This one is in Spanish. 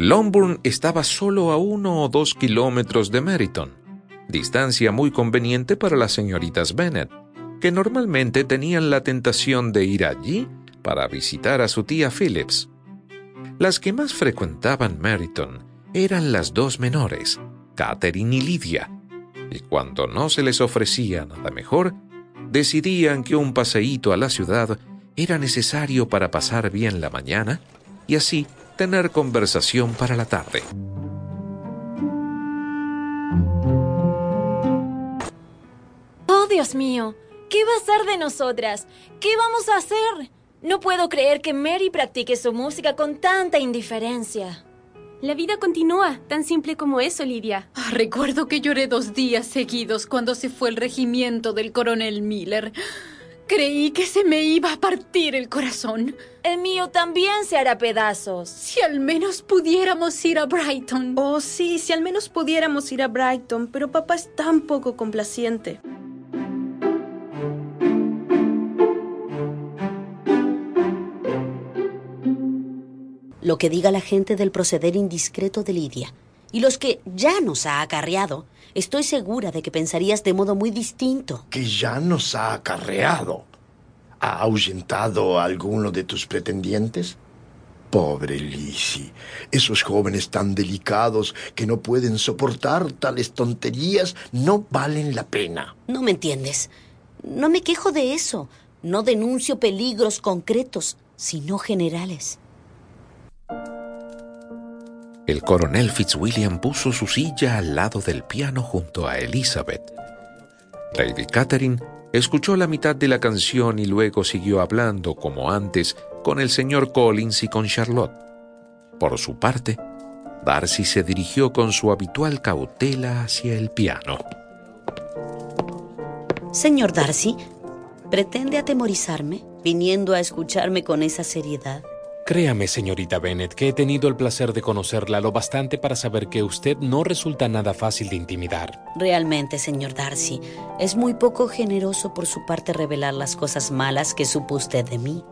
Longbourn estaba solo a uno o dos kilómetros de Meriton, distancia muy conveniente para las señoritas Bennet, que normalmente tenían la tentación de ir allí para visitar a su tía Phillips. Las que más frecuentaban Meriton eran las dos menores, Catherine y Lydia, y cuando no se les ofrecía nada mejor, decidían que un paseíto a la ciudad era necesario para pasar bien la mañana y así tener conversación para la tarde. Oh, Dios mío, ¿qué va a ser de nosotras? ¿Qué vamos a hacer? No puedo creer que Mary practique su música con tanta indiferencia. La vida continúa, tan simple como eso, Lidia. Ah, recuerdo que lloré dos días seguidos cuando se fue el regimiento del coronel Miller. Creí que se me iba a partir el corazón. El mío también se hará pedazos. Si al menos pudiéramos ir a Brighton. Oh, sí, si al menos pudiéramos ir a Brighton, pero papá es tan poco complaciente. lo que diga la gente del proceder indiscreto de Lidia y los que ya nos ha acarreado, estoy segura de que pensarías de modo muy distinto. ¿Que ya nos ha acarreado? ¿Ha ahuyentado a alguno de tus pretendientes? Pobre Lizzie, esos jóvenes tan delicados que no pueden soportar tales tonterías no valen la pena. No me entiendes. No me quejo de eso. No denuncio peligros concretos, sino generales. El coronel Fitzwilliam puso su silla al lado del piano junto a Elizabeth. Lady Catherine escuchó la mitad de la canción y luego siguió hablando, como antes, con el señor Collins y con Charlotte. Por su parte, Darcy se dirigió con su habitual cautela hacia el piano. Señor Darcy, ¿pretende atemorizarme viniendo a escucharme con esa seriedad? Créame, señorita Bennet, que he tenido el placer de conocerla lo bastante para saber que usted no resulta nada fácil de intimidar. Realmente, señor Darcy, es muy poco generoso por su parte revelar las cosas malas que supo usted de mí.